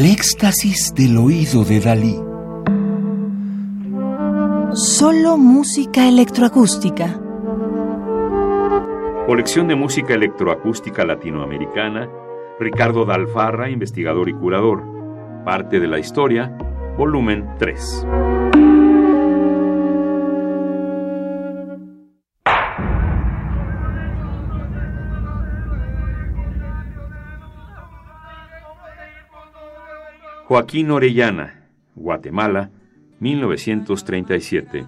El éxtasis del oído de Dalí. Solo música electroacústica. Colección de música electroacústica latinoamericana. Ricardo Dalfarra, investigador y curador. Parte de la historia, volumen 3. Joaquín Orellana, Guatemala, 1937.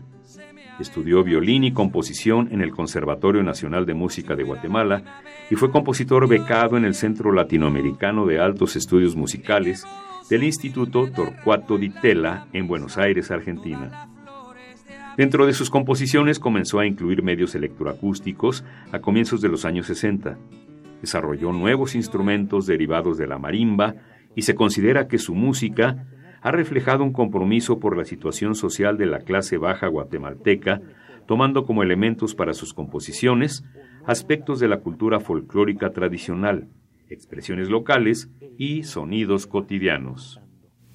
Estudió violín y composición en el Conservatorio Nacional de Música de Guatemala y fue compositor becado en el Centro Latinoamericano de Altos Estudios Musicales del Instituto Torcuato Di Tella en Buenos Aires, Argentina. Dentro de sus composiciones comenzó a incluir medios electroacústicos a comienzos de los años 60. Desarrolló nuevos instrumentos derivados de la marimba, y se considera que su música ha reflejado un compromiso por la situación social de la clase baja guatemalteca, tomando como elementos para sus composiciones aspectos de la cultura folclórica tradicional, expresiones locales y sonidos cotidianos.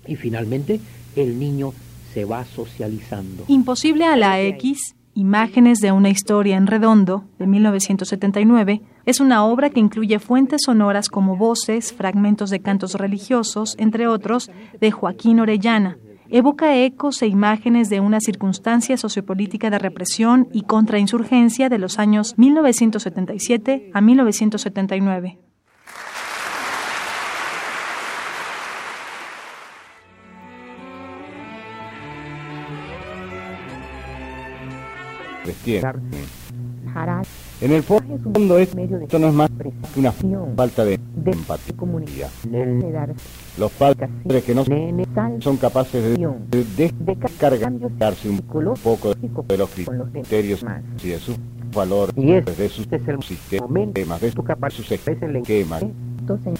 Y finalmente, el niño se va socializando. Imposible a la X Imágenes de una historia en redondo, de 1979, es una obra que incluye fuentes sonoras como voces, fragmentos de cantos religiosos, entre otros, de Joaquín Orellana. Evoca ecos e imágenes de una circunstancia sociopolítica de represión y contrainsurgencia de los años 1977 a 1979. En el fondo esto no es más que una falta de empatía. Los padres que no son capaces de descargarse un poco de los criterios y de sus valores, de sus sistemas, de sus esquemas,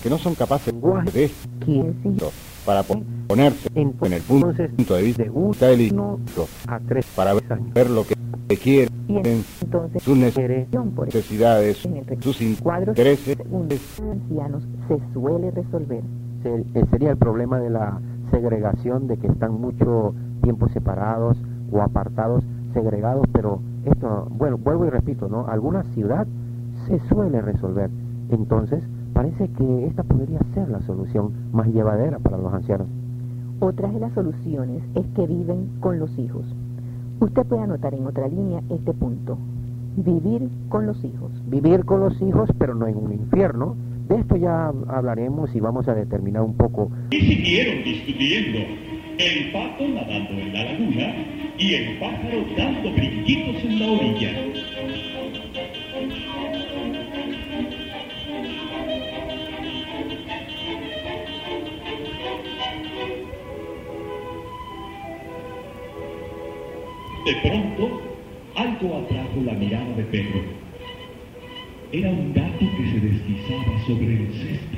que no son capaces de para ponerse en el punto de vista de para ver lo que quieren, sus necesidades, sus intereses. ancianos se suele resolver. Sería el problema de la segregación, de que están mucho tiempo separados o apartados, segregados, pero esto, bueno, vuelvo y repito, ¿no? Alguna ciudad se suele resolver. Entonces, parece que esta podría ser la solución más llevadera para los ancianos. Otra de las soluciones es que viven con los hijos. Usted puede anotar en otra línea este punto. Vivir con los hijos. Vivir con los hijos, pero no en un infierno. De esto ya hablaremos y vamos a determinar un poco. Y siguieron discutiendo. El pato nadando en la laguna y el pájaro dando brinquitos en la orilla. De pronto, algo atrajo la mirada de Pedro. Era un gato que se deslizaba sobre el césped.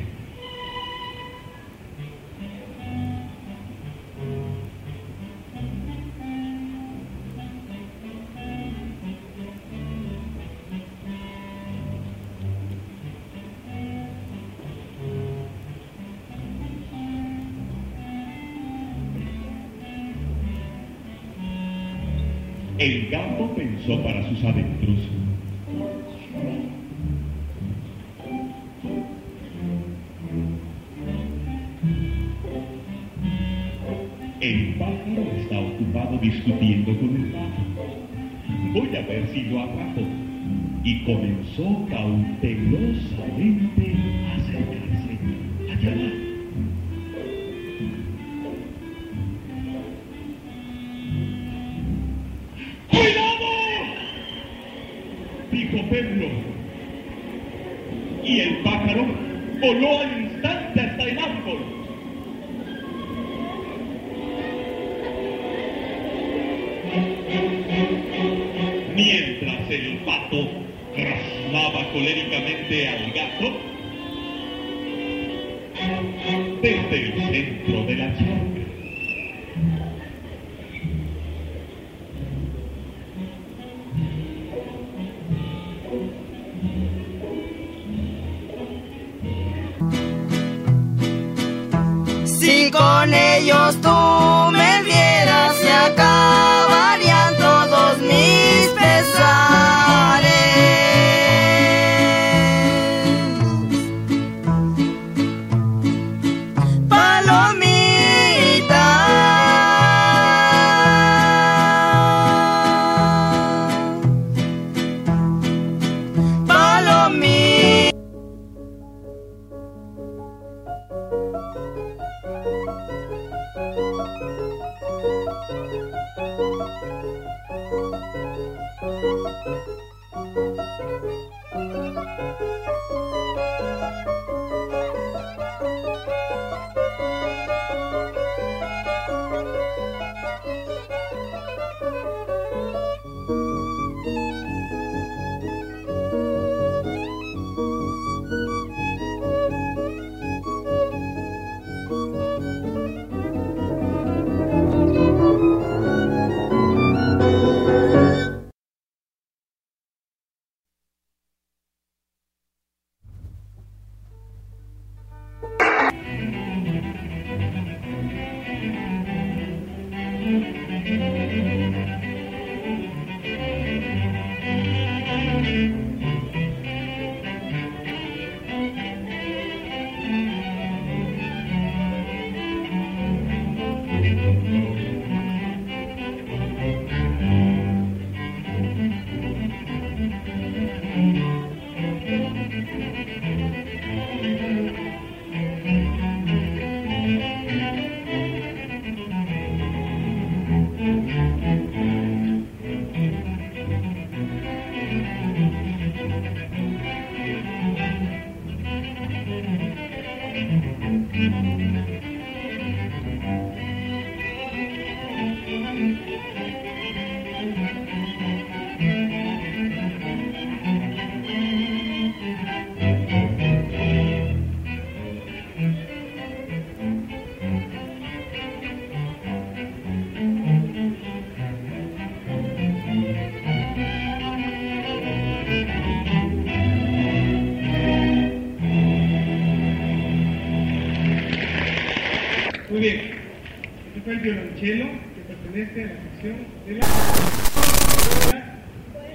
El gato pensó para sus adentros. El pájaro está ocupado discutiendo con el gato. Voy a ver si lo atrapo. Y comenzó cautelosamente a acercarse. Allá va. Y el pájaro voló al instante hasta el árbol. Mientras el pato rasmaba coléricamente al gato, desde el centro de la charla, Si con ellos tú Violonchelo que pertenece a la sección de la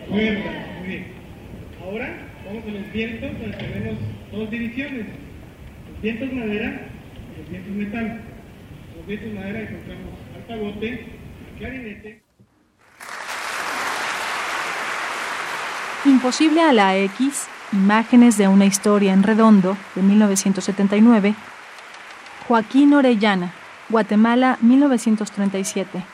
cuerda. Muy bien. Ahora vamos a los vientos, donde tenemos dos divisiones. Los vientos madera y los vientos metal. Los vientos madera encontramos altabote, clarinete. Imposible a la X, Imágenes de una historia en redondo, de 1979, Joaquín Orellana. Guatemala, 1937.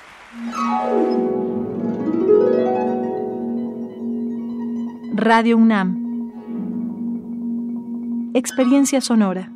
Radio UNAM. Experiencia sonora.